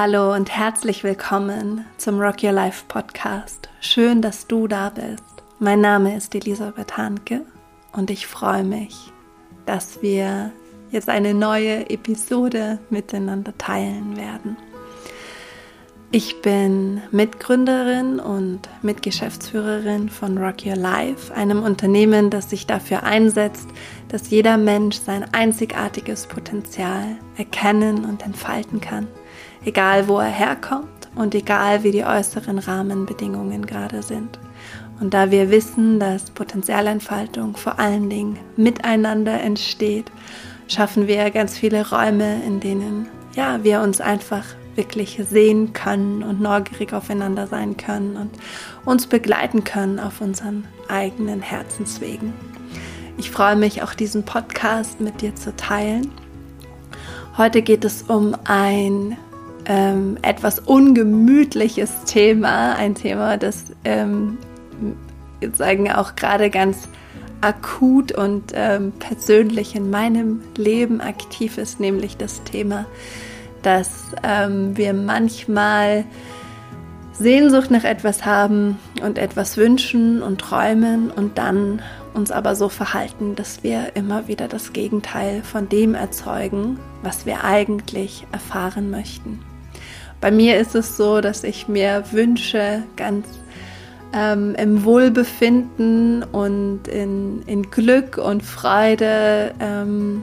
Hallo und herzlich willkommen zum Rock Your Life Podcast. Schön, dass du da bist. Mein Name ist Elisabeth Hanke und ich freue mich, dass wir jetzt eine neue Episode miteinander teilen werden. Ich bin Mitgründerin und Mitgeschäftsführerin von Rock Your Life, einem Unternehmen, das sich dafür einsetzt, dass jeder Mensch sein einzigartiges Potenzial erkennen und entfalten kann egal wo er herkommt und egal wie die äußeren Rahmenbedingungen gerade sind. Und da wir wissen, dass Potenzialentfaltung vor allen Dingen miteinander entsteht, schaffen wir ganz viele Räume, in denen ja, wir uns einfach wirklich sehen können und neugierig aufeinander sein können und uns begleiten können auf unseren eigenen Herzenswegen. Ich freue mich auch diesen Podcast mit dir zu teilen. Heute geht es um ein ähm, etwas ungemütliches Thema, ein Thema, das ähm, sagen auch gerade ganz akut und ähm, persönlich in meinem Leben aktiv ist, nämlich das Thema, dass ähm, wir manchmal Sehnsucht nach etwas haben und etwas wünschen und träumen und dann uns aber so verhalten, dass wir immer wieder das Gegenteil von dem erzeugen, was wir eigentlich erfahren möchten. Bei mir ist es so, dass ich mir wünsche, ganz ähm, im Wohlbefinden und in, in Glück und Freude ähm,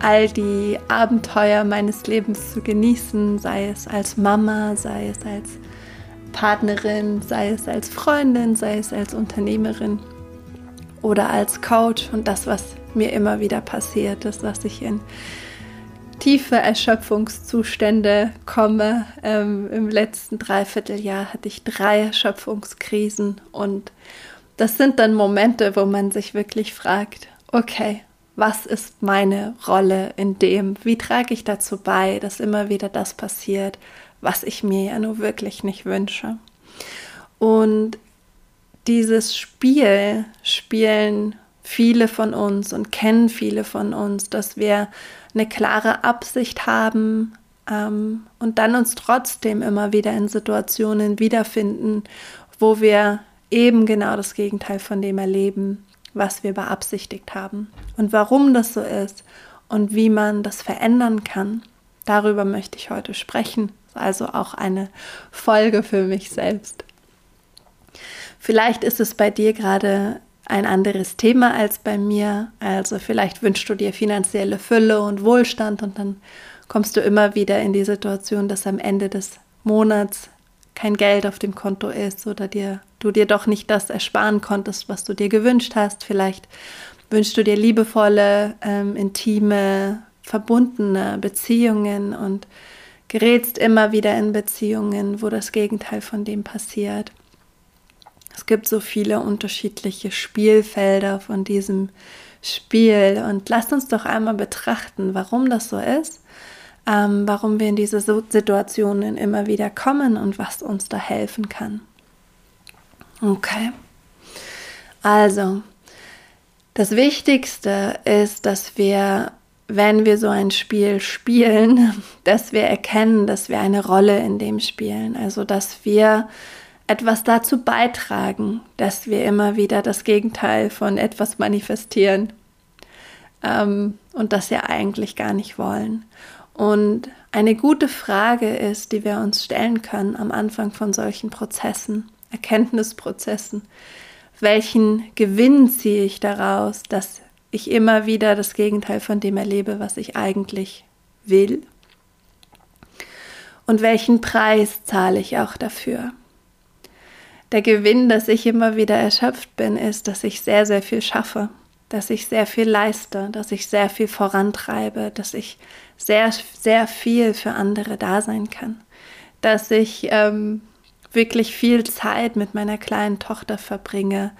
all die Abenteuer meines Lebens zu genießen, sei es als Mama, sei es als Partnerin, sei es als Freundin, sei es als Unternehmerin oder als Coach. Und das, was mir immer wieder passiert, das, was ich in tiefe Erschöpfungszustände komme. Ähm, Im letzten Dreivierteljahr hatte ich drei Erschöpfungskrisen und das sind dann Momente, wo man sich wirklich fragt, okay, was ist meine Rolle in dem? Wie trage ich dazu bei, dass immer wieder das passiert, was ich mir ja nur wirklich nicht wünsche? Und dieses Spiel spielen viele von uns und kennen viele von uns, dass wir eine klare Absicht haben ähm, und dann uns trotzdem immer wieder in Situationen wiederfinden, wo wir eben genau das Gegenteil von dem erleben, was wir beabsichtigt haben. Und warum das so ist und wie man das verändern kann, darüber möchte ich heute sprechen. Also auch eine Folge für mich selbst. Vielleicht ist es bei dir gerade ein anderes Thema als bei mir. Also vielleicht wünschst du dir finanzielle Fülle und Wohlstand und dann kommst du immer wieder in die Situation, dass am Ende des Monats kein Geld auf dem Konto ist oder dir, du dir doch nicht das ersparen konntest, was du dir gewünscht hast. Vielleicht wünschst du dir liebevolle, ähm, intime, verbundene Beziehungen und gerätst immer wieder in Beziehungen, wo das Gegenteil von dem passiert. Es gibt so viele unterschiedliche Spielfelder von diesem Spiel und lasst uns doch einmal betrachten, warum das so ist, ähm, warum wir in diese Situationen immer wieder kommen und was uns da helfen kann. Okay. Also, das Wichtigste ist, dass wir, wenn wir so ein Spiel spielen, dass wir erkennen, dass wir eine Rolle in dem spielen. Also, dass wir etwas dazu beitragen, dass wir immer wieder das Gegenteil von etwas manifestieren ähm, und das ja eigentlich gar nicht wollen. Und eine gute Frage ist, die wir uns stellen können am Anfang von solchen Prozessen, Erkenntnisprozessen, welchen Gewinn ziehe ich daraus, dass ich immer wieder das Gegenteil von dem erlebe, was ich eigentlich will? Und welchen Preis zahle ich auch dafür? Der Gewinn, dass ich immer wieder erschöpft bin, ist, dass ich sehr, sehr viel schaffe, dass ich sehr viel leiste, dass ich sehr viel vorantreibe, dass ich sehr, sehr viel für andere da sein kann, dass ich ähm, wirklich viel Zeit mit meiner kleinen Tochter verbringe,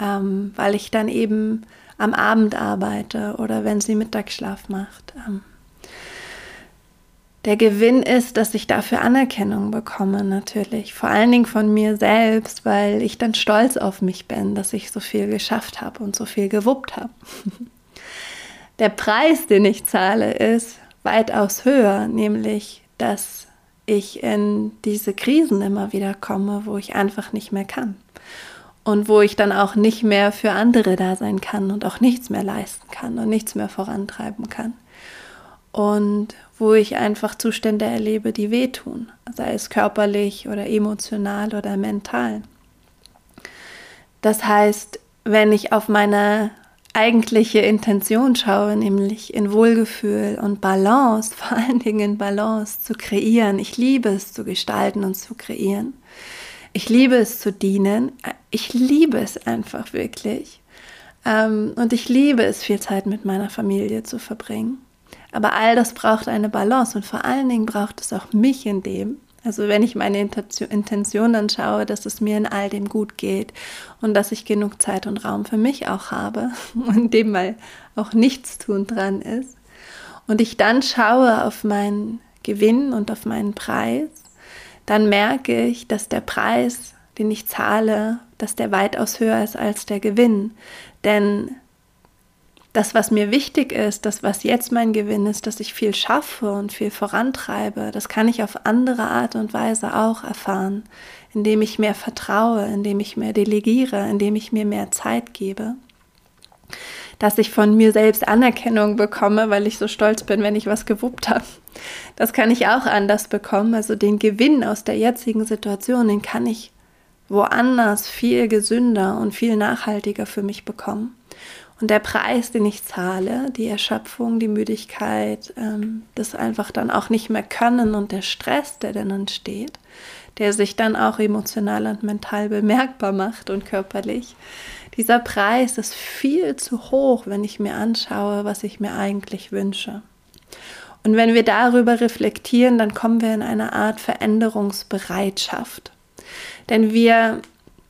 ähm, weil ich dann eben am Abend arbeite oder wenn sie Mittagsschlaf macht. Ähm, der Gewinn ist, dass ich dafür Anerkennung bekomme, natürlich. Vor allen Dingen von mir selbst, weil ich dann stolz auf mich bin, dass ich so viel geschafft habe und so viel gewuppt habe. Der Preis, den ich zahle, ist weitaus höher, nämlich dass ich in diese Krisen immer wieder komme, wo ich einfach nicht mehr kann. Und wo ich dann auch nicht mehr für andere da sein kann und auch nichts mehr leisten kann und nichts mehr vorantreiben kann. Und wo ich einfach Zustände erlebe, die wehtun, sei es körperlich oder emotional oder mental. Das heißt, wenn ich auf meine eigentliche Intention schaue, nämlich in Wohlgefühl und Balance, vor allen Dingen in Balance zu kreieren. Ich liebe es zu gestalten und zu kreieren. Ich liebe es zu dienen. Ich liebe es einfach wirklich. Ähm, und ich liebe es, viel Zeit mit meiner Familie zu verbringen. Aber all das braucht eine Balance und vor allen Dingen braucht es auch mich in dem, also wenn ich meine Intention dann schaue, dass es mir in all dem gut geht und dass ich genug Zeit und Raum für mich auch habe und dem mal auch nichts tun dran ist. Und ich dann schaue auf meinen Gewinn und auf meinen Preis, dann merke ich, dass der Preis, den ich zahle, dass der weitaus höher ist als der Gewinn. Denn das, was mir wichtig ist, das, was jetzt mein Gewinn ist, dass ich viel schaffe und viel vorantreibe, das kann ich auf andere Art und Weise auch erfahren, indem ich mehr vertraue, indem ich mehr delegiere, indem ich mir mehr Zeit gebe. Dass ich von mir selbst Anerkennung bekomme, weil ich so stolz bin, wenn ich was gewuppt habe. Das kann ich auch anders bekommen. Also den Gewinn aus der jetzigen Situation, den kann ich woanders viel gesünder und viel nachhaltiger für mich bekommen. Und der Preis, den ich zahle, die Erschöpfung, die Müdigkeit, ähm, das einfach dann auch nicht mehr können und der Stress, der dann entsteht, der sich dann auch emotional und mental bemerkbar macht und körperlich, dieser Preis ist viel zu hoch, wenn ich mir anschaue, was ich mir eigentlich wünsche. Und wenn wir darüber reflektieren, dann kommen wir in eine Art Veränderungsbereitschaft. Denn wir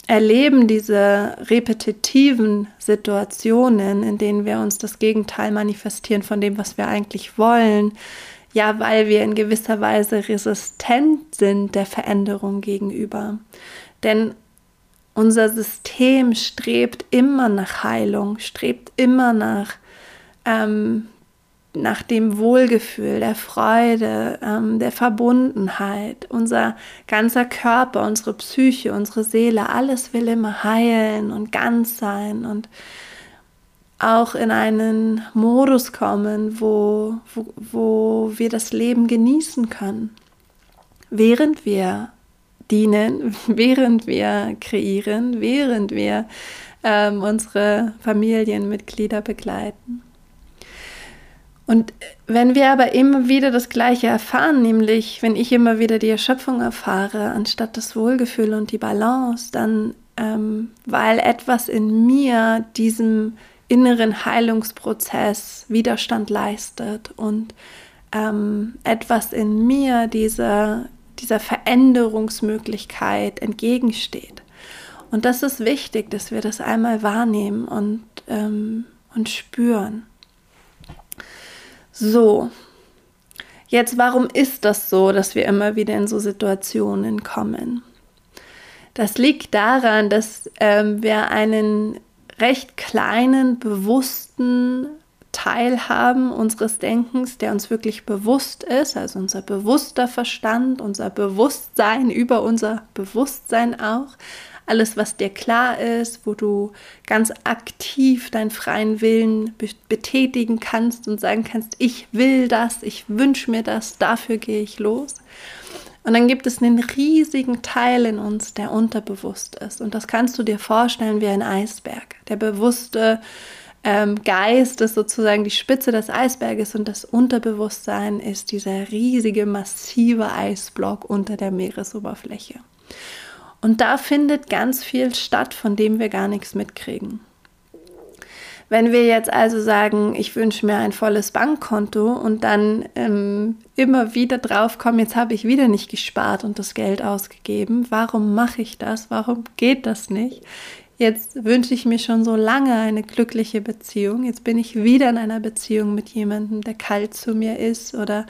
erleben diese repetitiven Situationen, in denen wir uns das Gegenteil manifestieren von dem, was wir eigentlich wollen, ja, weil wir in gewisser Weise resistent sind der Veränderung gegenüber. Denn unser System strebt immer nach Heilung, strebt immer nach ähm, nach dem Wohlgefühl, der Freude, ähm, der Verbundenheit. Unser ganzer Körper, unsere Psyche, unsere Seele, alles will immer heilen und ganz sein und auch in einen Modus kommen, wo, wo, wo wir das Leben genießen können, während wir dienen, während wir kreieren, während wir ähm, unsere Familienmitglieder begleiten. Und wenn wir aber immer wieder das Gleiche erfahren, nämlich wenn ich immer wieder die Erschöpfung erfahre, anstatt das Wohlgefühl und die Balance, dann ähm, weil etwas in mir diesem inneren Heilungsprozess Widerstand leistet und ähm, etwas in mir dieser, dieser Veränderungsmöglichkeit entgegensteht. Und das ist wichtig, dass wir das einmal wahrnehmen und, ähm, und spüren. So, jetzt warum ist das so, dass wir immer wieder in so Situationen kommen? Das liegt daran, dass ähm, wir einen recht kleinen, bewussten Teil haben unseres Denkens, der uns wirklich bewusst ist, also unser bewusster Verstand, unser Bewusstsein über unser Bewusstsein auch, alles, was dir klar ist, wo du ganz aktiv deinen freien Willen betätigen kannst und sagen kannst, ich will das, ich wünsche mir das, dafür gehe ich los. Und dann gibt es einen riesigen Teil in uns, der unterbewusst ist. Und das kannst du dir vorstellen wie ein Eisberg. Der bewusste ähm, Geist ist sozusagen die Spitze des Eisberges und das Unterbewusstsein ist dieser riesige, massive Eisblock unter der Meeresoberfläche. Und da findet ganz viel statt, von dem wir gar nichts mitkriegen. Wenn wir jetzt also sagen, ich wünsche mir ein volles Bankkonto und dann ähm, immer wieder drauf kommen, jetzt habe ich wieder nicht gespart und das Geld ausgegeben, warum mache ich das? Warum geht das nicht? Jetzt wünsche ich mir schon so lange eine glückliche Beziehung. Jetzt bin ich wieder in einer Beziehung mit jemandem, der kalt zu mir ist oder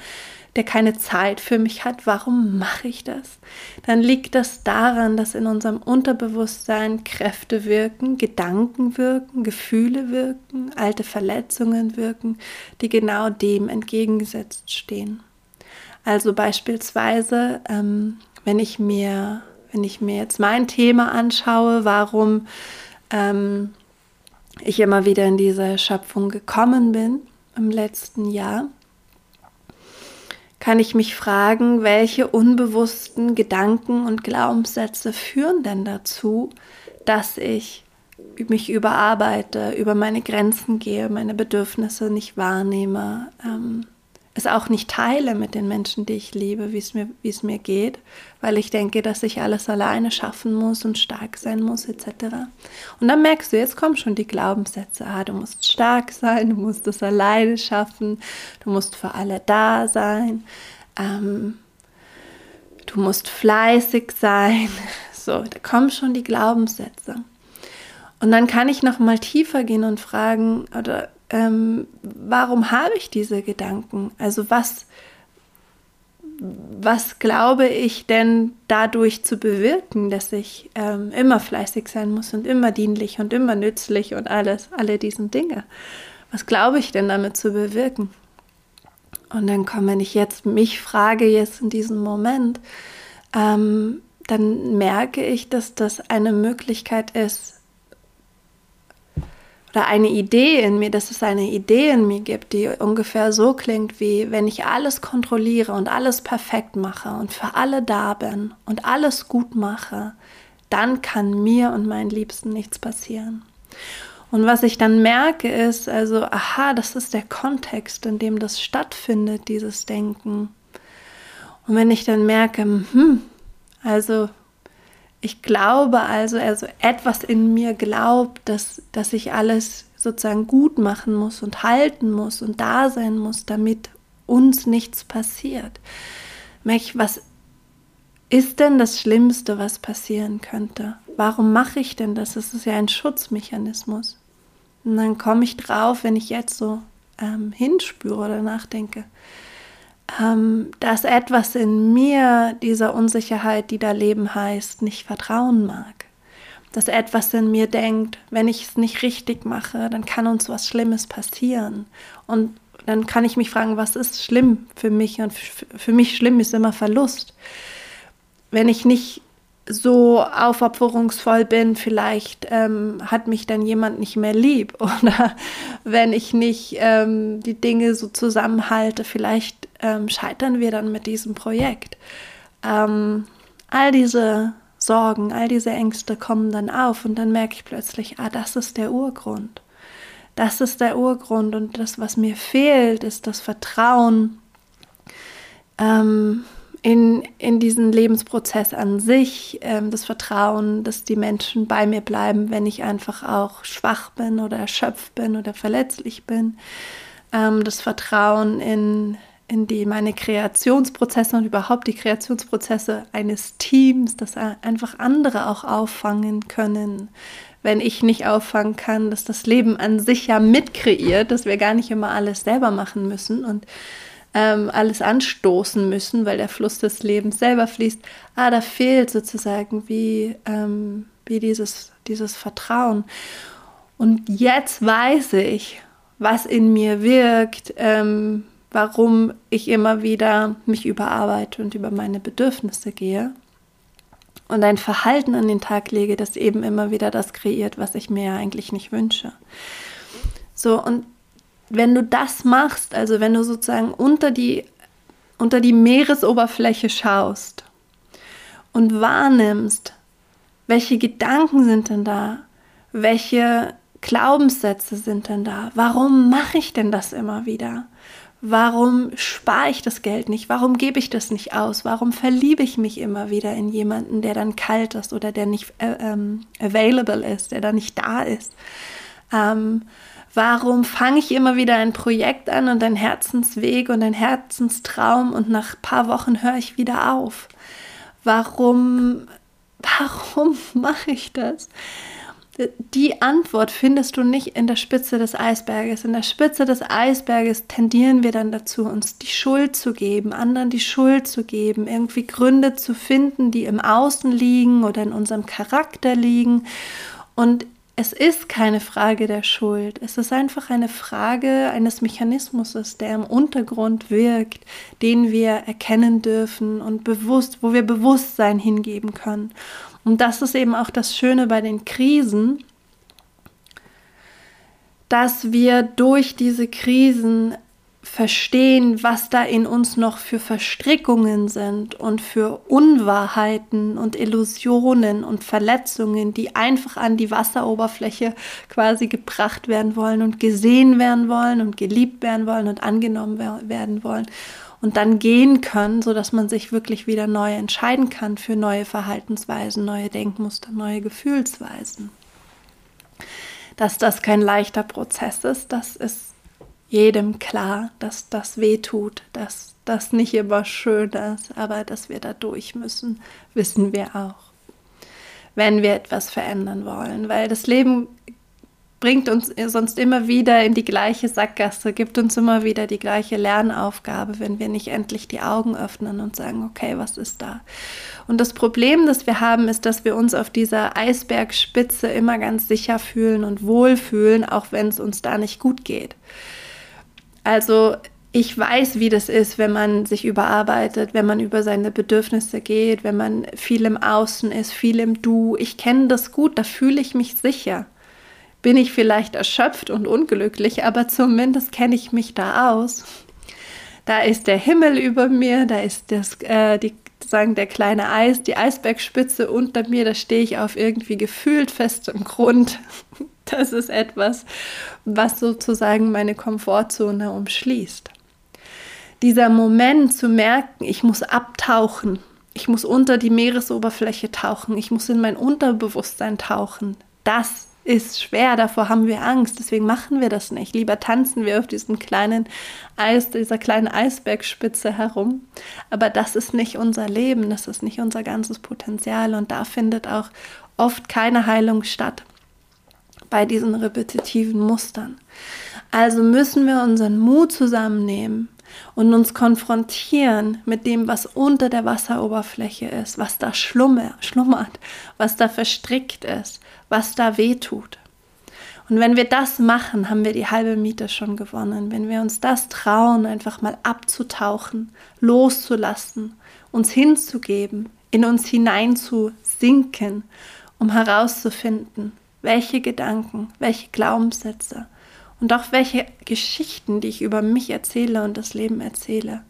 der keine Zeit für mich hat, warum mache ich das? Dann liegt das daran, dass in unserem Unterbewusstsein Kräfte wirken, Gedanken wirken, Gefühle wirken, alte Verletzungen wirken, die genau dem entgegengesetzt stehen. Also beispielsweise, ähm, wenn ich mir, wenn ich mir jetzt mein Thema anschaue, warum ähm, ich immer wieder in diese Schöpfung gekommen bin im letzten Jahr, kann ich mich fragen, welche unbewussten Gedanken und Glaubenssätze führen denn dazu, dass ich mich überarbeite, über meine Grenzen gehe, meine Bedürfnisse nicht wahrnehme, ähm, es auch nicht teile mit den Menschen, die ich liebe, wie es mir, mir geht, weil ich denke, dass ich alles alleine schaffen muss und stark sein muss, etc. Und dann merkst du, jetzt kommen schon die Glaubenssätze, ah, du musst stark sein, du musst es alleine schaffen, du musst für alle da sein, ähm, du musst fleißig sein. So, da kommen schon die Glaubenssätze. Und dann kann ich noch mal tiefer gehen und fragen, oder ähm, warum habe ich diese Gedanken? Also was, was glaube ich denn dadurch zu bewirken, dass ich ähm, immer fleißig sein muss und immer dienlich und immer nützlich und alles, alle diesen Dinge? Was glaube ich denn damit zu bewirken? Und dann komme, wenn ich jetzt mich frage, jetzt in diesem Moment, ähm, dann merke ich, dass das eine Möglichkeit ist, oder eine Idee in mir, dass es eine Idee in mir gibt, die ungefähr so klingt wie, wenn ich alles kontrolliere und alles perfekt mache und für alle da bin und alles gut mache, dann kann mir und meinen Liebsten nichts passieren. Und was ich dann merke ist, also, aha, das ist der Kontext, in dem das stattfindet, dieses Denken. Und wenn ich dann merke, hm, also ich glaube also, also etwas in mir glaubt, dass, dass ich alles sozusagen gut machen muss und halten muss und da sein muss, damit uns nichts passiert. Mech, was ist denn das Schlimmste, was passieren könnte? Warum mache ich denn das? Das ist ja ein Schutzmechanismus. Und dann komme ich drauf, wenn ich jetzt so ähm, hinspüre oder nachdenke ähm, dass etwas in mir dieser Unsicherheit, die da Leben heißt, nicht vertrauen mag. Dass etwas in mir denkt, wenn ich es nicht richtig mache, dann kann uns was Schlimmes passieren. Und dann kann ich mich fragen, was ist schlimm für mich? Und für mich schlimm ist immer Verlust. Wenn ich nicht so aufopferungsvoll bin, vielleicht ähm, hat mich dann jemand nicht mehr lieb oder wenn ich nicht ähm, die Dinge so zusammenhalte, vielleicht ähm, scheitern wir dann mit diesem Projekt. Ähm, all diese Sorgen, all diese Ängste kommen dann auf und dann merke ich plötzlich, ah, das ist der Urgrund. Das ist der Urgrund und das, was mir fehlt, ist das Vertrauen. Ähm, in, in diesen Lebensprozess an sich, ähm, das Vertrauen, dass die Menschen bei mir bleiben, wenn ich einfach auch schwach bin oder erschöpft bin oder verletzlich bin. Ähm, das Vertrauen in, in die meine Kreationsprozesse und überhaupt die Kreationsprozesse eines Teams, dass einfach andere auch auffangen können, wenn ich nicht auffangen kann, dass das Leben an sich ja mitkreiert, dass wir gar nicht immer alles selber machen müssen und ähm, alles anstoßen müssen, weil der Fluss des Lebens selber fließt. Ah, da fehlt sozusagen wie, ähm, wie dieses, dieses Vertrauen. Und jetzt weiß ich, was in mir wirkt, ähm, warum ich immer wieder mich überarbeite und über meine Bedürfnisse gehe und ein Verhalten an den Tag lege, das eben immer wieder das kreiert, was ich mir eigentlich nicht wünsche. So, und wenn du das machst, also wenn du sozusagen unter die, unter die Meeresoberfläche schaust und wahrnimmst, welche Gedanken sind denn da, welche Glaubenssätze sind denn da, warum mache ich denn das immer wieder? Warum spare ich das Geld nicht? Warum gebe ich das nicht aus? Warum verliebe ich mich immer wieder in jemanden, der dann kalt ist oder der nicht äh, ähm, available ist, der da nicht da ist? Ähm, Warum fange ich immer wieder ein Projekt an und ein Herzensweg und ein Herzenstraum und nach ein paar Wochen höre ich wieder auf? Warum, warum mache ich das? Die Antwort findest du nicht in der Spitze des Eisberges. In der Spitze des Eisberges tendieren wir dann dazu, uns die Schuld zu geben, anderen die Schuld zu geben, irgendwie Gründe zu finden, die im Außen liegen oder in unserem Charakter liegen. Und es ist keine Frage der Schuld. Es ist einfach eine Frage eines Mechanismus, der im Untergrund wirkt, den wir erkennen dürfen und bewusst, wo wir Bewusstsein hingeben können. Und das ist eben auch das Schöne bei den Krisen, dass wir durch diese Krisen verstehen, was da in uns noch für Verstrickungen sind und für Unwahrheiten und Illusionen und Verletzungen, die einfach an die Wasseroberfläche quasi gebracht werden wollen und gesehen werden wollen und geliebt werden wollen und angenommen werden wollen und dann gehen können, so dass man sich wirklich wieder neu entscheiden kann für neue Verhaltensweisen, neue Denkmuster, neue Gefühlsweisen. Dass das kein leichter Prozess ist, das ist jedem klar, dass das weh tut, dass das nicht immer schön ist, aber dass wir da durch müssen, wissen wir auch. Wenn wir etwas verändern wollen, weil das Leben bringt uns sonst immer wieder in die gleiche Sackgasse, gibt uns immer wieder die gleiche Lernaufgabe, wenn wir nicht endlich die Augen öffnen und sagen, okay, was ist da? Und das Problem, das wir haben, ist, dass wir uns auf dieser Eisbergspitze immer ganz sicher fühlen und wohlfühlen, auch wenn es uns da nicht gut geht. Also ich weiß, wie das ist, wenn man sich überarbeitet, wenn man über seine Bedürfnisse geht, wenn man viel im Außen ist, viel im Du. Ich kenne das gut, da fühle ich mich sicher. Bin ich vielleicht erschöpft und unglücklich, aber zumindest kenne ich mich da aus. Da ist der Himmel über mir, da ist das, äh, die, sagen, der kleine Eis, die Eisbergspitze unter mir, da stehe ich auf irgendwie gefühlt festem Grund. Das ist etwas, was sozusagen meine Komfortzone umschließt. Dieser Moment zu merken, ich muss abtauchen, ich muss unter die Meeresoberfläche tauchen, ich muss in mein Unterbewusstsein tauchen, das ist schwer, davor haben wir Angst, deswegen machen wir das nicht. Lieber tanzen wir auf diesem kleinen Eis, dieser kleinen Eisbergspitze herum. Aber das ist nicht unser Leben, das ist nicht unser ganzes Potenzial und da findet auch oft keine Heilung statt bei diesen repetitiven Mustern. Also müssen wir unseren Mut zusammennehmen und uns konfrontieren mit dem, was unter der Wasseroberfläche ist, was da schlummert, was da verstrickt ist, was da weh tut. Und wenn wir das machen, haben wir die halbe Miete schon gewonnen. Wenn wir uns das trauen, einfach mal abzutauchen, loszulassen, uns hinzugeben, in uns hineinzusinken, um herauszufinden, welche Gedanken, welche Glaubenssätze und auch welche Geschichten, die ich über mich erzähle und das Leben erzähle,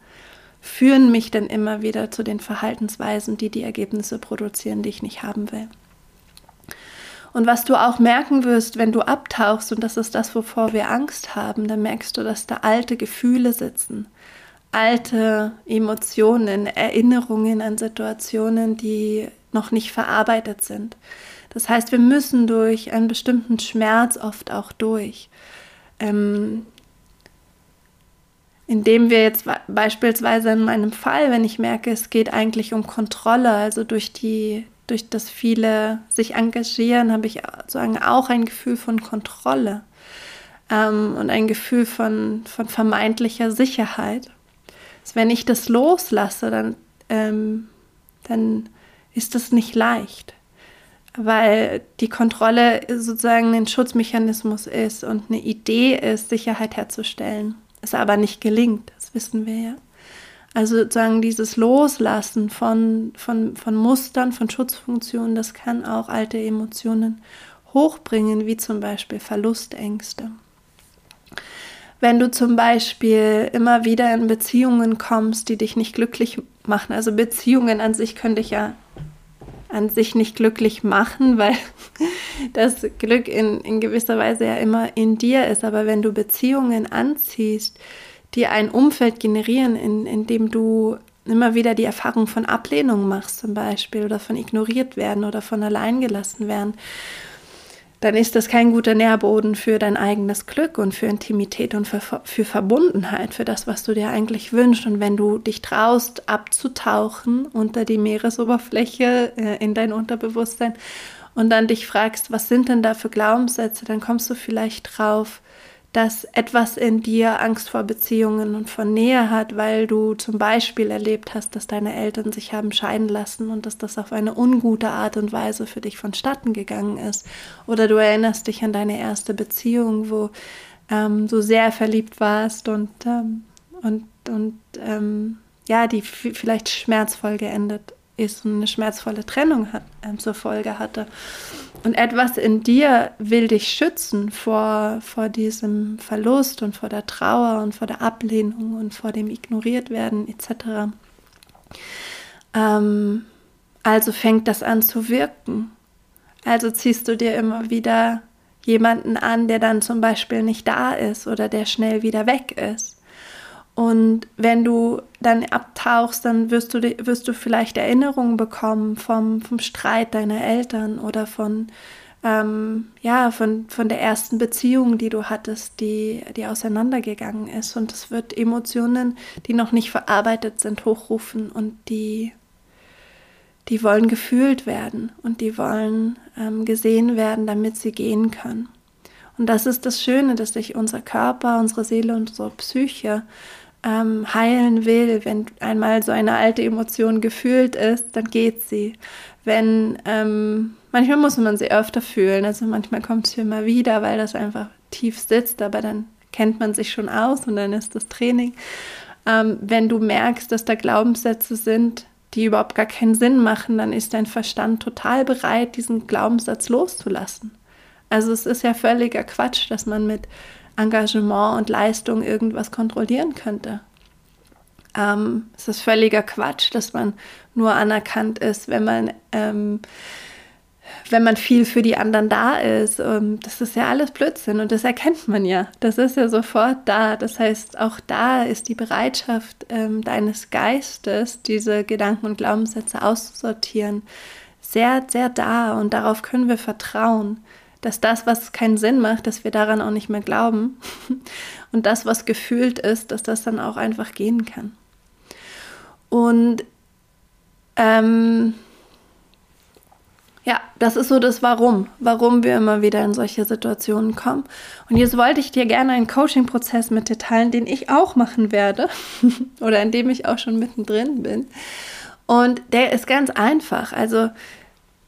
führen mich dann immer wieder zu den Verhaltensweisen, die die Ergebnisse produzieren, die ich nicht haben will. Und was du auch merken wirst, wenn du abtauchst, und das ist das, wovor wir Angst haben, dann merkst du, dass da alte Gefühle sitzen, alte Emotionen, Erinnerungen an Situationen, die noch nicht verarbeitet sind. Das heißt, wir müssen durch einen bestimmten Schmerz oft auch durch. Ähm, indem wir jetzt beispielsweise in meinem Fall, wenn ich merke, es geht eigentlich um Kontrolle, also durch die, durch das viele sich engagieren, habe ich sozusagen auch ein Gefühl von Kontrolle ähm, und ein Gefühl von, von vermeintlicher Sicherheit. Also wenn ich das loslasse, dann, ähm, dann ist das nicht leicht weil die Kontrolle sozusagen ein Schutzmechanismus ist und eine Idee ist, Sicherheit herzustellen. Es aber nicht gelingt, das wissen wir ja. Also sozusagen dieses Loslassen von, von, von Mustern, von Schutzfunktionen, das kann auch alte Emotionen hochbringen, wie zum Beispiel Verlustängste. Wenn du zum Beispiel immer wieder in Beziehungen kommst, die dich nicht glücklich machen, also Beziehungen an sich können dich ja an sich nicht glücklich machen, weil das Glück in, in gewisser Weise ja immer in dir ist. Aber wenn du Beziehungen anziehst, die ein Umfeld generieren, in, in dem du immer wieder die Erfahrung von Ablehnung machst zum Beispiel oder von ignoriert werden oder von allein gelassen werden, dann ist das kein guter Nährboden für dein eigenes Glück und für Intimität und für, für, Verbundenheit, für das, was du dir eigentlich wünschst. Und wenn du dich traust, abzutauchen unter die Meeresoberfläche äh, in dein Unterbewusstsein und dann dich fragst, was sind denn da für Glaubenssätze, dann kommst du vielleicht drauf, dass etwas in dir Angst vor Beziehungen und vor Nähe hat, weil du zum Beispiel erlebt hast, dass deine Eltern sich haben scheiden lassen und dass das auf eine ungute Art und Weise für dich vonstatten gegangen ist. Oder du erinnerst dich an deine erste Beziehung, wo ähm, du sehr verliebt warst und, ähm, und, und ähm, ja, die vielleicht schmerzvoll geendet ist und eine schmerzvolle Trennung hat, äh, zur Folge hatte. Und etwas in dir will dich schützen vor, vor diesem Verlust und vor der Trauer und vor der Ablehnung und vor dem Ignoriertwerden etc. Ähm, also fängt das an zu wirken. Also ziehst du dir immer wieder jemanden an, der dann zum Beispiel nicht da ist oder der schnell wieder weg ist. Und wenn du dann abtauchst, dann wirst du, wirst du vielleicht Erinnerungen bekommen vom, vom Streit deiner Eltern oder von, ähm, ja, von, von der ersten Beziehung, die du hattest, die, die auseinandergegangen ist. Und es wird Emotionen, die noch nicht verarbeitet sind, hochrufen und die, die wollen gefühlt werden und die wollen ähm, gesehen werden, damit sie gehen können. Und das ist das Schöne, dass sich unser Körper, unsere Seele und unsere Psyche ähm, heilen will, wenn einmal so eine alte Emotion gefühlt ist, dann geht sie. Wenn ähm, manchmal muss man sie öfter fühlen, also manchmal kommt sie immer wieder, weil das einfach tief sitzt, aber dann kennt man sich schon aus und dann ist das Training. Ähm, wenn du merkst, dass da Glaubenssätze sind, die überhaupt gar keinen Sinn machen, dann ist dein Verstand total bereit, diesen Glaubenssatz loszulassen. Also es ist ja völliger Quatsch, dass man mit Engagement und Leistung irgendwas kontrollieren könnte. Ähm, es ist völliger Quatsch, dass man nur anerkannt ist, wenn man, ähm, wenn man viel für die anderen da ist. Ähm, das ist ja alles Blödsinn und das erkennt man ja. Das ist ja sofort da. Das heißt, auch da ist die Bereitschaft ähm, deines Geistes, diese Gedanken und Glaubenssätze auszusortieren, sehr, sehr da und darauf können wir vertrauen dass das, was keinen Sinn macht, dass wir daran auch nicht mehr glauben und das, was gefühlt ist, dass das dann auch einfach gehen kann. Und ähm, ja, das ist so das Warum, warum wir immer wieder in solche Situationen kommen. Und jetzt wollte ich dir gerne einen Coaching-Prozess mit dir teilen, den ich auch machen werde oder in dem ich auch schon mittendrin bin. Und der ist ganz einfach. Also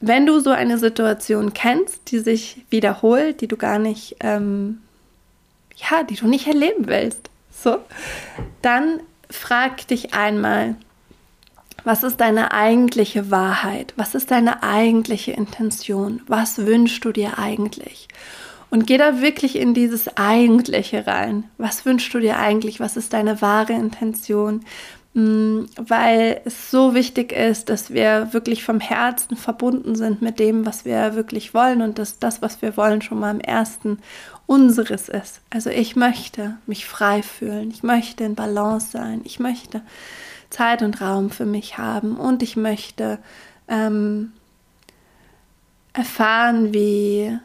wenn du so eine Situation kennst, die sich wiederholt, die du gar nicht, ähm, ja, die du nicht erleben willst, so, dann frag dich einmal, was ist deine eigentliche Wahrheit? Was ist deine eigentliche Intention? Was wünschst du dir eigentlich? Und geh da wirklich in dieses Eigentliche rein. Was wünschst du dir eigentlich? Was ist deine wahre Intention? Mm, weil es so wichtig ist, dass wir wirklich vom Herzen verbunden sind mit dem, was wir wirklich wollen und dass das, was wir wollen, schon mal im ersten unseres ist. Also ich möchte mich frei fühlen, ich möchte in Balance sein, ich möchte Zeit und Raum für mich haben und ich möchte ähm, erfahren, wie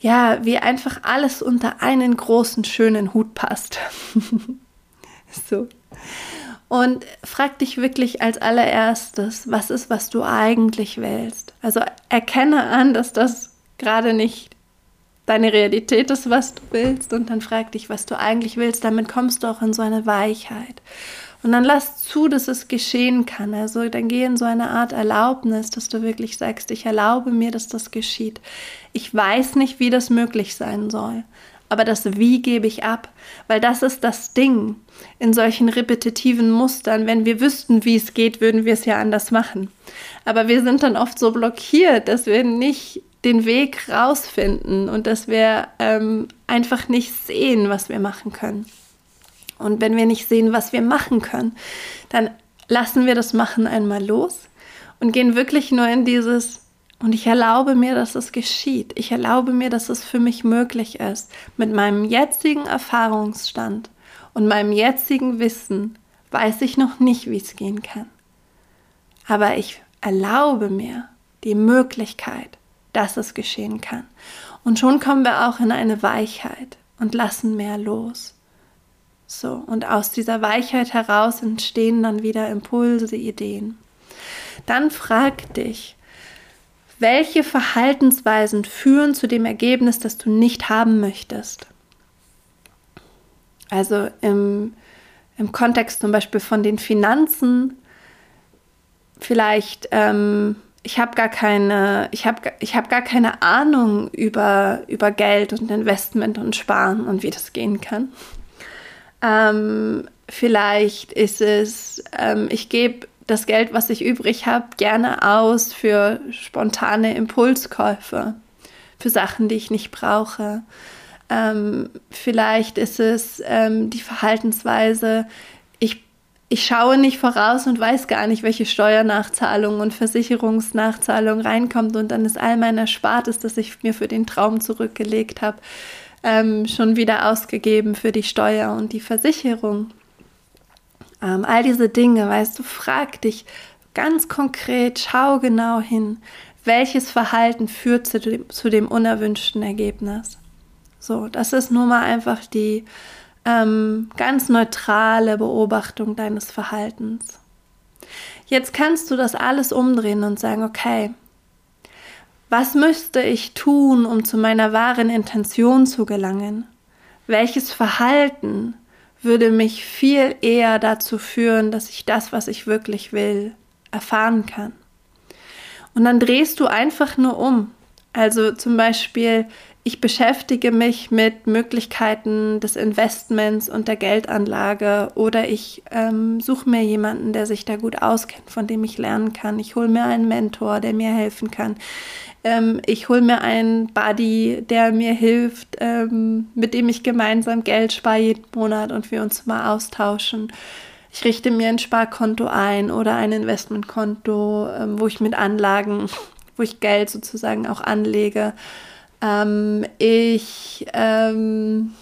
ja, wie einfach alles unter einen großen schönen Hut passt. so. Und frag dich wirklich als allererstes, was ist, was du eigentlich willst. Also erkenne an, dass das gerade nicht deine Realität ist, was du willst. Und dann frag dich, was du eigentlich willst. Damit kommst du auch in so eine Weichheit. Und dann lass zu, dass es geschehen kann. Also dann geh in so eine Art Erlaubnis, dass du wirklich sagst, ich erlaube mir, dass das geschieht. Ich weiß nicht, wie das möglich sein soll aber das Wie gebe ich ab, weil das ist das Ding in solchen repetitiven Mustern. Wenn wir wüssten, wie es geht, würden wir es ja anders machen. Aber wir sind dann oft so blockiert, dass wir nicht den Weg rausfinden und dass wir ähm, einfach nicht sehen, was wir machen können. Und wenn wir nicht sehen, was wir machen können, dann lassen wir das Machen einmal los und gehen wirklich nur in dieses und ich erlaube mir, dass es geschieht. Ich erlaube mir, dass es für mich möglich ist. Mit meinem jetzigen Erfahrungsstand und meinem jetzigen Wissen weiß ich noch nicht, wie es gehen kann. Aber ich erlaube mir die Möglichkeit, dass es geschehen kann. Und schon kommen wir auch in eine Weichheit und lassen mehr los. So, und aus dieser Weichheit heraus entstehen dann wieder Impulse, Ideen. Dann frag dich, welche Verhaltensweisen führen zu dem Ergebnis, das du nicht haben möchtest? Also im, im Kontext zum Beispiel von den Finanzen, vielleicht, ähm, ich habe gar keine, ich habe ich hab gar keine Ahnung über, über Geld und Investment und Sparen und wie das gehen kann. Ähm, vielleicht ist es, ähm, ich gebe das Geld, was ich übrig habe, gerne aus für spontane Impulskäufe, für Sachen, die ich nicht brauche. Ähm, vielleicht ist es ähm, die Verhaltensweise, ich, ich schaue nicht voraus und weiß gar nicht, welche Steuernachzahlung und Versicherungsnachzahlung reinkommt und dann ist all mein Erspartes, das ich mir für den Traum zurückgelegt habe, ähm, schon wieder ausgegeben für die Steuer und die Versicherung. Ähm, all diese Dinge, weißt du, frag dich ganz konkret, schau genau hin, welches Verhalten führt zu dem, zu dem unerwünschten Ergebnis. So, das ist nur mal einfach die ähm, ganz neutrale Beobachtung deines Verhaltens. Jetzt kannst du das alles umdrehen und sagen, okay, was müsste ich tun, um zu meiner wahren Intention zu gelangen? Welches Verhalten würde mich viel eher dazu führen, dass ich das, was ich wirklich will, erfahren kann? Und dann drehst du einfach nur um. Also zum Beispiel, ich beschäftige mich mit Möglichkeiten des Investments und der Geldanlage oder ich ähm, suche mir jemanden, der sich da gut auskennt, von dem ich lernen kann. Ich hole mir einen Mentor, der mir helfen kann. Ähm, ich hole mir einen Buddy, der mir hilft, ähm, mit dem ich gemeinsam Geld spare jeden Monat und wir uns mal austauschen. Ich richte mir ein Sparkonto ein oder ein Investmentkonto, ähm, wo ich mit Anlagen, wo ich Geld sozusagen auch anlege ähm, ich ähm,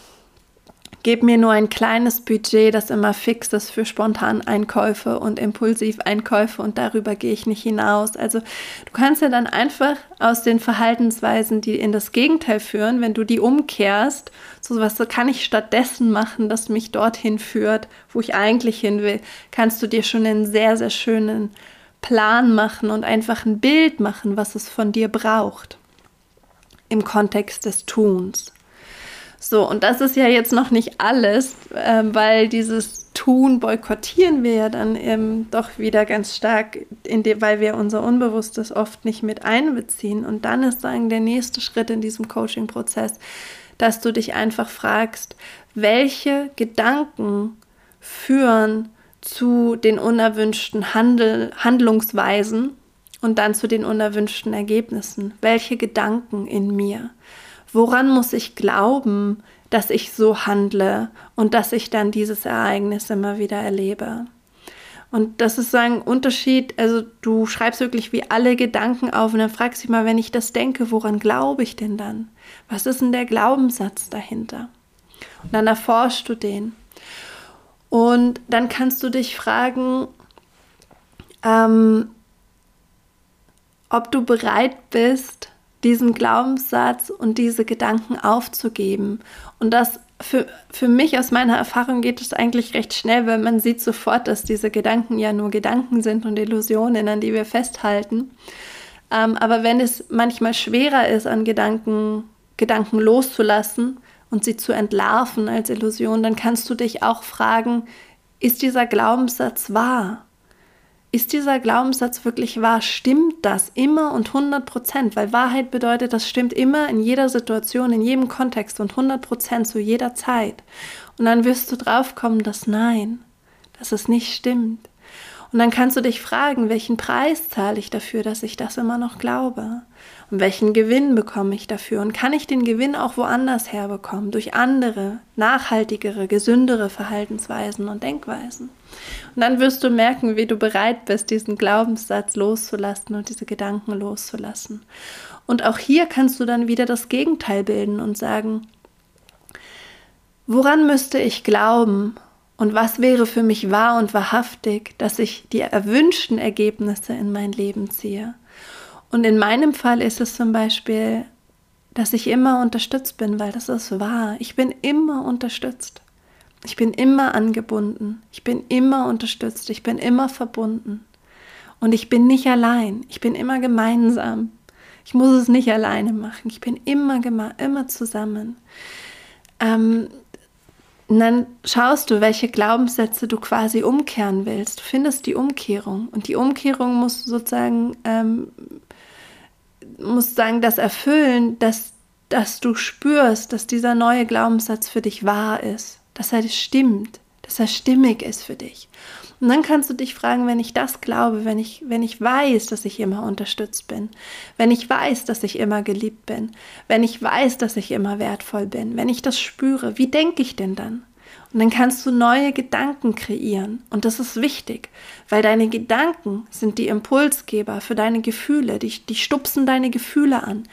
gebe mir nur ein kleines Budget, das immer fix ist für Spontaneinkäufe und Impulsiveinkäufe und darüber gehe ich nicht hinaus. Also du kannst ja dann einfach aus den Verhaltensweisen, die in das Gegenteil führen, wenn du die umkehrst, so was kann ich stattdessen machen, das mich dorthin führt, wo ich eigentlich hin will, kannst du dir schon einen sehr, sehr schönen Plan machen und einfach ein Bild machen, was es von dir braucht im Kontext des Tuns. So, und das ist ja jetzt noch nicht alles, äh, weil dieses Tun boykottieren wir ja dann eben doch wieder ganz stark, die, weil wir unser Unbewusstes oft nicht mit einbeziehen. Und dann ist sagen der nächste Schritt in diesem Coaching-Prozess, dass du dich einfach fragst, welche Gedanken führen zu den unerwünschten Handel, Handlungsweisen und dann zu den unerwünschten Ergebnissen. Welche Gedanken in mir? Woran muss ich glauben, dass ich so handle und dass ich dann dieses Ereignis immer wieder erlebe? Und das ist so ein Unterschied. Also du schreibst wirklich wie alle Gedanken auf und dann fragst dich mal, wenn ich das denke, woran glaube ich denn dann? Was ist denn der Glaubenssatz dahinter? Und dann erforschst du den. Und dann kannst du dich fragen, ähm, ob du bereit bist, diesen Glaubenssatz und diese Gedanken aufzugeben. Und das für, für mich aus meiner Erfahrung geht es eigentlich recht schnell, weil man sieht sofort, dass diese Gedanken ja nur Gedanken sind und Illusionen, an die wir festhalten. Ähm, aber wenn es manchmal schwerer ist, an Gedanken, Gedanken loszulassen und sie zu entlarven als Illusion, dann kannst du dich auch fragen, ist dieser Glaubenssatz wahr? Ist dieser Glaubenssatz wirklich wahr? Stimmt das immer und 100 Prozent? Weil Wahrheit bedeutet, das stimmt immer in jeder Situation, in jedem Kontext und 100 Prozent zu jeder Zeit. Und dann wirst du draufkommen, dass nein, dass es nicht stimmt. Und dann kannst du dich fragen, welchen Preis zahle ich dafür, dass ich das immer noch glaube? Und welchen Gewinn bekomme ich dafür? Und kann ich den Gewinn auch woanders herbekommen? Durch andere, nachhaltigere, gesündere Verhaltensweisen und Denkweisen? Und dann wirst du merken, wie du bereit bist, diesen Glaubenssatz loszulassen und diese Gedanken loszulassen. Und auch hier kannst du dann wieder das Gegenteil bilden und sagen, woran müsste ich glauben, und was wäre für mich wahr und wahrhaftig, dass ich die erwünschten Ergebnisse in mein Leben ziehe? Und in meinem Fall ist es zum Beispiel, dass ich immer unterstützt bin, weil das ist wahr. Ich bin immer unterstützt. Ich bin immer angebunden. Ich bin immer unterstützt. Ich bin immer verbunden. Und ich bin nicht allein. Ich bin immer gemeinsam. Ich muss es nicht alleine machen. Ich bin immer, immer zusammen. Ähm, Und dann schaust du, welche Glaubenssätze du quasi umkehren willst. Du findest die Umkehrung. Und die Umkehrung muss sozusagen, ähm, muss sagen, das erfüllen, dass, dass du spürst, dass dieser neue Glaubenssatz für dich wahr ist, dass er stimmt, dass er stimmig ist für dich. Und dann kannst du dich fragen, wenn ich das glaube, wenn ich, wenn ich weiß, dass ich immer unterstützt bin, wenn ich weiß, dass ich immer geliebt bin, wenn ich weiß, dass ich immer wertvoll bin, wenn ich das spüre, wie denke ich denn dann? Und dann kannst du neue Gedanken kreieren. Und das ist wichtig, weil deine Gedanken sind die Impulsgeber für deine Gefühle. Die, die stupsen deine Gefühle an.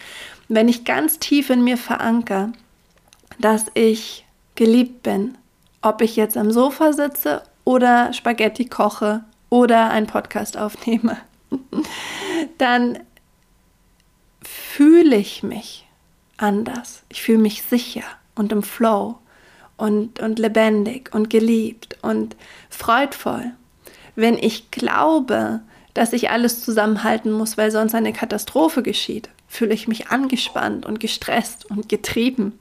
Wenn ich ganz tief in mir verankere, dass ich geliebt bin, ob ich jetzt am Sofa sitze oder Spaghetti koche oder einen Podcast aufnehme, dann fühle ich mich anders. Ich fühle mich sicher und im Flow und, und lebendig und geliebt und freudvoll. Wenn ich glaube, dass ich alles zusammenhalten muss, weil sonst eine Katastrophe geschieht, fühle ich mich angespannt und gestresst und getrieben.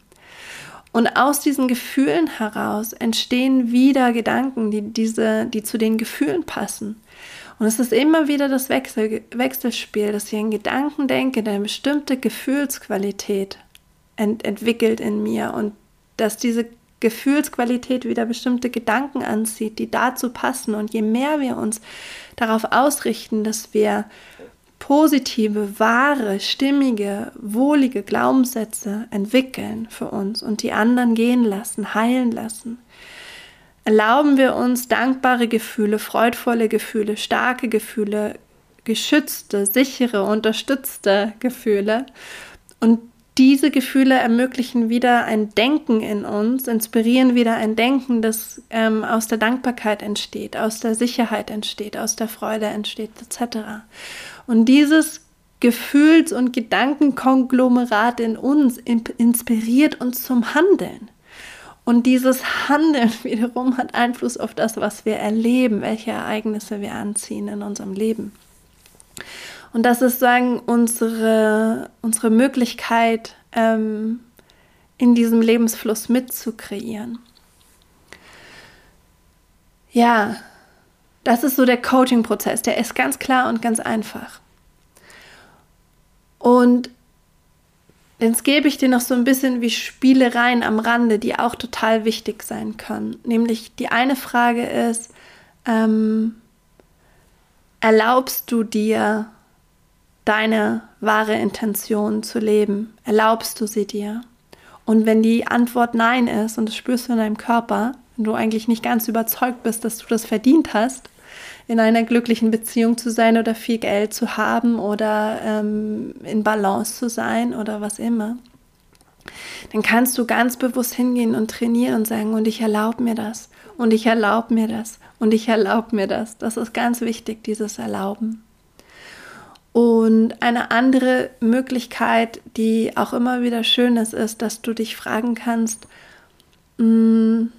Und aus diesen Gefühlen heraus entstehen wieder Gedanken, die, diese, die zu den Gefühlen passen. Und es ist immer wieder das Wechsel, Wechselspiel, dass ich einen Gedanken denke, der eine bestimmte Gefühlsqualität ent, entwickelt in mir und dass diese Gefühlsqualität wieder bestimmte Gedanken anzieht, die dazu passen. Und je mehr wir uns darauf ausrichten, dass wir positive, wahre, stimmige, wohlige Glaubenssätze entwickeln für uns und die anderen gehen lassen, heilen lassen. Erlauben wir uns dankbare Gefühle, freudvolle Gefühle, starke Gefühle, geschützte, sichere, unterstützte Gefühle und diese Gefühle ermöglichen wieder ein Denken in uns, inspirieren wieder ein Denken, das ähm, aus der Dankbarkeit entsteht, aus der Sicherheit entsteht, aus der Freude entsteht, etc. Und dieses Gefühls- und Gedankenkonglomerat in uns inspiriert uns zum Handeln. Und dieses Handeln wiederum hat Einfluss auf das, was wir erleben, welche Ereignisse wir anziehen in unserem Leben. Und das ist sagen unsere, unsere Möglichkeit, ähm, in diesem Lebensfluss mitzukreieren. Ja, das ist so der Coaching-Prozess. Der ist ganz klar und ganz einfach. Und jetzt gebe ich dir noch so ein bisschen wie Spielereien am Rande, die auch total wichtig sein können. Nämlich die eine Frage ist, ähm, erlaubst du dir deine wahre Intention zu leben? Erlaubst du sie dir? Und wenn die Antwort Nein ist und das spürst du in deinem Körper, wenn du eigentlich nicht ganz überzeugt bist, dass du das verdient hast, in einer glücklichen Beziehung zu sein oder viel Geld zu haben oder ähm, in Balance zu sein oder was immer, dann kannst du ganz bewusst hingehen und trainieren und sagen, und ich erlaube mir das, und ich erlaube mir das, und ich erlaube mir das. Das ist ganz wichtig, dieses Erlauben. Und eine andere Möglichkeit, die auch immer wieder schön ist, ist, dass du dich fragen kannst, hm,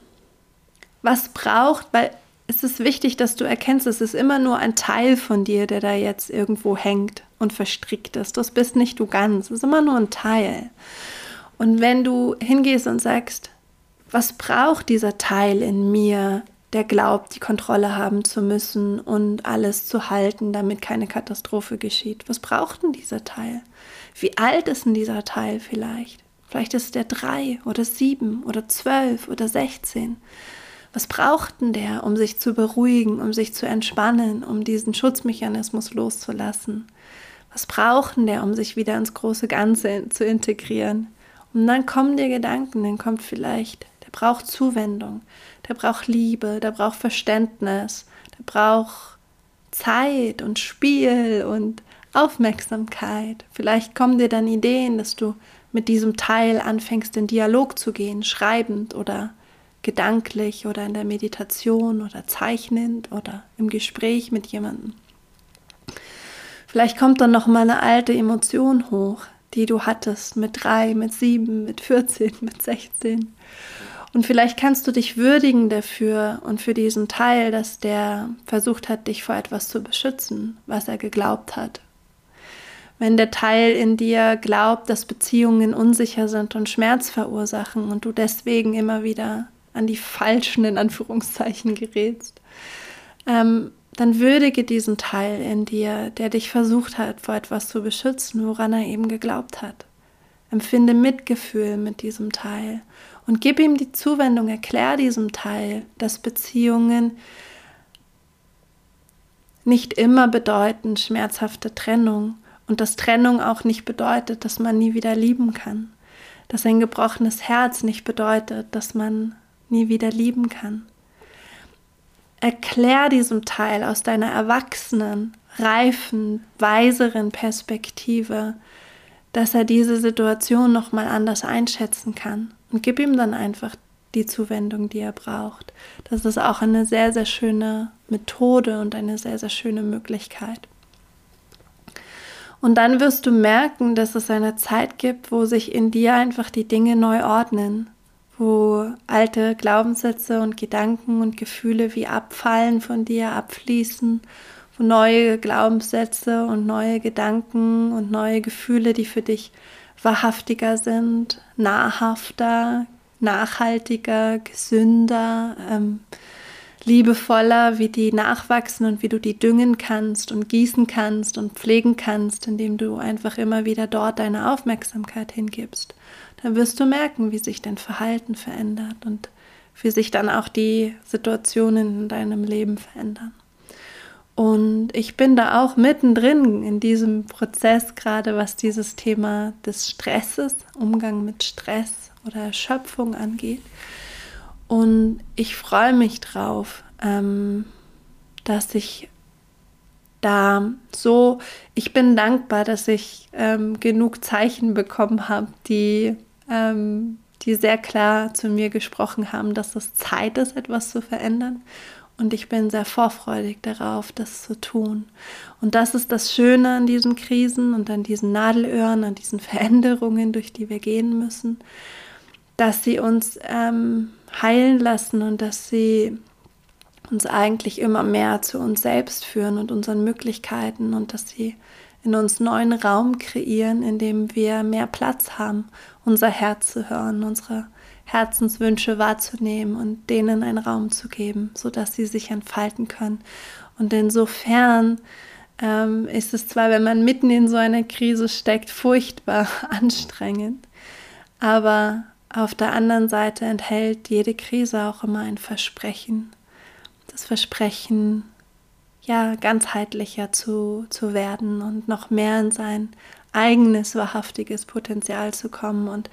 was braucht, weil es ist wichtig, dass du erkennst, es ist immer nur ein Teil von dir, der da jetzt irgendwo hängt und verstrickt ist. Das bist nicht du ganz, es ist immer nur ein Teil. Und wenn du hingehst und sagst, was braucht dieser Teil in mir, der glaubt, die Kontrolle haben zu müssen und alles zu halten, damit keine Katastrophe geschieht. Was braucht denn dieser Teil? Wie alt ist denn dieser Teil vielleicht? Vielleicht ist der drei oder sieben oder zwölf oder sechzehn. Was braucht denn der, um sich zu beruhigen, um sich zu entspannen, um diesen Schutzmechanismus loszulassen? Was braucht denn der, um sich wieder ins große Ganze zu integrieren? Und dann kommen dir Gedanken, dann kommt vielleicht, der braucht Zuwendung, der braucht Liebe, der braucht Verständnis, der braucht Zeit und Spiel und Aufmerksamkeit. Vielleicht kommen dir dann Ideen, dass du mit diesem Teil anfängst, in Dialog zu gehen, schreibend oder gedanklich oder in der Meditation oder zeichnend oder im Gespräch mit jemandem. Vielleicht kommt dann noch mal eine alte Emotion hoch, die du hattest mit drei, mit sieben, mit 14, mit 16. Und vielleicht kannst du dich würdigen dafür und für diesen Teil, dass der versucht hat, dich vor etwas zu beschützen, was er geglaubt hat. Wenn der Teil in dir glaubt, dass Beziehungen unsicher sind und Schmerz verursachen und du deswegen immer wieder an die falschen, in Anführungszeichen, gerätst, ähm, dann würdige diesen Teil in dir, der dich versucht hat, vor etwas zu beschützen, woran er eben geglaubt hat. Empfinde Mitgefühl mit diesem Teil und gib ihm die Zuwendung, erklär diesem Teil, dass Beziehungen nicht immer bedeuten schmerzhafte Trennung und dass Trennung auch nicht bedeutet, dass man nie wieder lieben kann, dass ein gebrochenes Herz nicht bedeutet, dass man nie wieder lieben kann. Erklär diesem Teil aus deiner erwachsenen, reifen, weiseren Perspektive, dass er diese Situation noch mal anders einschätzen kann und gib ihm dann einfach die Zuwendung, die er braucht. Das ist auch eine sehr, sehr schöne Methode und eine sehr, sehr schöne Möglichkeit. Und dann wirst du merken, dass es eine Zeit gibt, wo sich in dir einfach die Dinge neu ordnen, wo alte Glaubenssätze und Gedanken und Gefühle wie abfallen von dir, abfließen, wo neue Glaubenssätze und neue Gedanken und neue Gefühle, die für dich wahrhaftiger sind, nahrhafter, nachhaltiger, gesünder, ähm, liebevoller, wie die nachwachsen und wie du die düngen kannst und gießen kannst und pflegen kannst, indem du einfach immer wieder dort deine Aufmerksamkeit hingibst. Dann wirst du merken, wie sich dein Verhalten verändert und wie sich dann auch die Situationen in deinem Leben verändern. Und ich bin da auch mittendrin in diesem Prozess, gerade was dieses Thema des Stresses, Umgang mit Stress oder Erschöpfung angeht. Und ich freue mich drauf, ähm, dass ich da so, ich bin dankbar, dass ich ähm, genug Zeichen bekommen habe, die, ähm, die sehr klar zu mir gesprochen haben, dass es Zeit ist, etwas zu verändern. Und ich bin sehr vorfreudig darauf, das zu tun. Und das ist das Schöne an diesen Krisen und an diesen Nadelöhren, an diesen Veränderungen, durch die wir gehen müssen, dass sie uns ähm, heilen lassen und dass sie uns eigentlich immer mehr zu uns selbst führen und unseren Möglichkeiten und dass sie in uns neuen Raum kreieren, in dem wir mehr Platz haben, unser Herz zu hören, unsere Herzenswünsche wahrzunehmen und denen einen Raum zu geben, sodass sie sich entfalten können. Und insofern ähm, ist es zwar, wenn man mitten in so einer Krise steckt, furchtbar anstrengend, aber auf der anderen Seite enthält jede Krise auch immer ein Versprechen. Das Versprechen, ja, ganzheitlicher zu, zu werden und noch mehr in sein eigenes wahrhaftiges Potenzial zu kommen und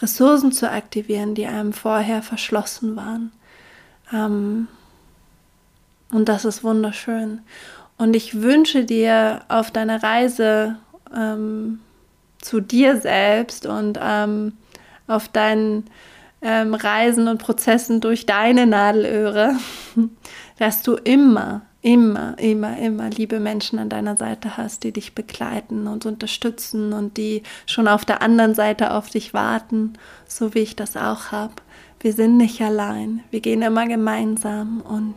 Ressourcen zu aktivieren, die einem vorher verschlossen waren. Ähm, und das ist wunderschön. Und ich wünsche dir auf deiner Reise ähm, zu dir selbst und ähm, auf deinen ähm, Reisen und Prozessen durch deine Nadelöhre, dass du immer, immer, immer, immer liebe Menschen an deiner Seite hast, die dich begleiten und unterstützen und die schon auf der anderen Seite auf dich warten, so wie ich das auch habe. Wir sind nicht allein, wir gehen immer gemeinsam und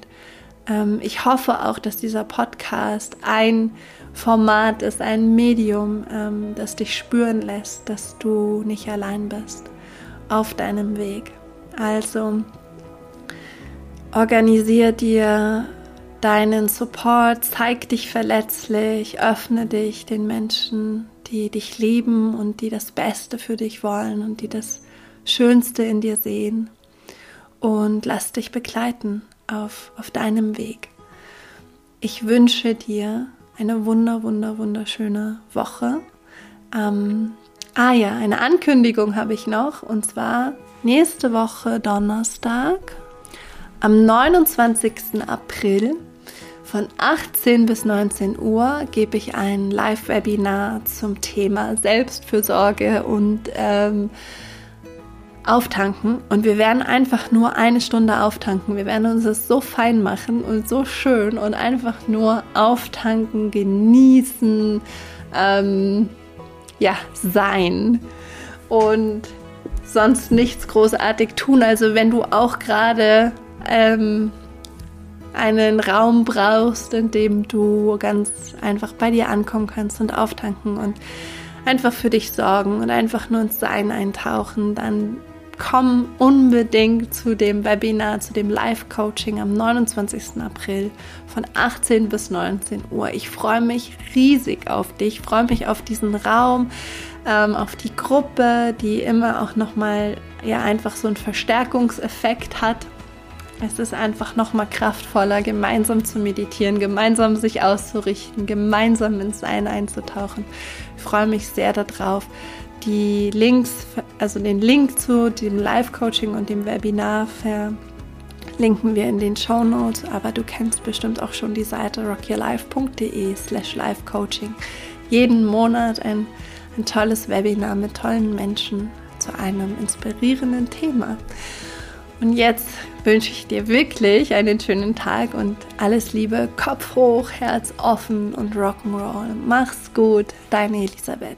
ähm, ich hoffe auch, dass dieser Podcast ein Format ist, ein Medium, ähm, das dich spüren lässt, dass du nicht allein bist auf deinem Weg. Also organisier dir deinen Support, zeig dich verletzlich, öffne dich den Menschen, die dich lieben und die das Beste für dich wollen und die das Schönste in dir sehen. Und lass dich begleiten auf, auf deinem Weg. Ich wünsche dir eine wunder, wunder, wunderschöne Woche. Ähm, Ah ja, eine Ankündigung habe ich noch und zwar nächste Woche Donnerstag am 29. April von 18 bis 19 Uhr gebe ich ein Live-Webinar zum Thema Selbstfürsorge und ähm, Auftanken. Und wir werden einfach nur eine Stunde auftanken. Wir werden uns das so fein machen und so schön und einfach nur auftanken, genießen. Ähm, ja, sein und sonst nichts großartig tun. Also wenn du auch gerade ähm, einen Raum brauchst, in dem du ganz einfach bei dir ankommen kannst und auftanken und einfach für dich sorgen und einfach nur ins Sein eintauchen, dann komm unbedingt zu dem Webinar, zu dem Live-Coaching am 29. April von 18 bis 19 Uhr. Ich freue mich riesig auf dich, ich freue mich auf diesen Raum, ähm, auf die Gruppe, die immer auch nochmal ja einfach so einen Verstärkungseffekt hat. Es ist einfach nochmal kraftvoller, gemeinsam zu meditieren, gemeinsam sich auszurichten, gemeinsam ins Sein einzutauchen. Ich freue mich sehr darauf. Die Links, also den Link zu dem Live-Coaching und dem Webinar verlinken wir in den Show Notes, aber du kennst bestimmt auch schon die Seite rockyourlife.de slash live-coaching. Jeden Monat ein, ein tolles Webinar mit tollen Menschen zu einem inspirierenden Thema. Und jetzt wünsche ich dir wirklich einen schönen Tag und alles Liebe, Kopf hoch, Herz offen und Rock'n'Roll. Mach's gut, deine Elisabeth.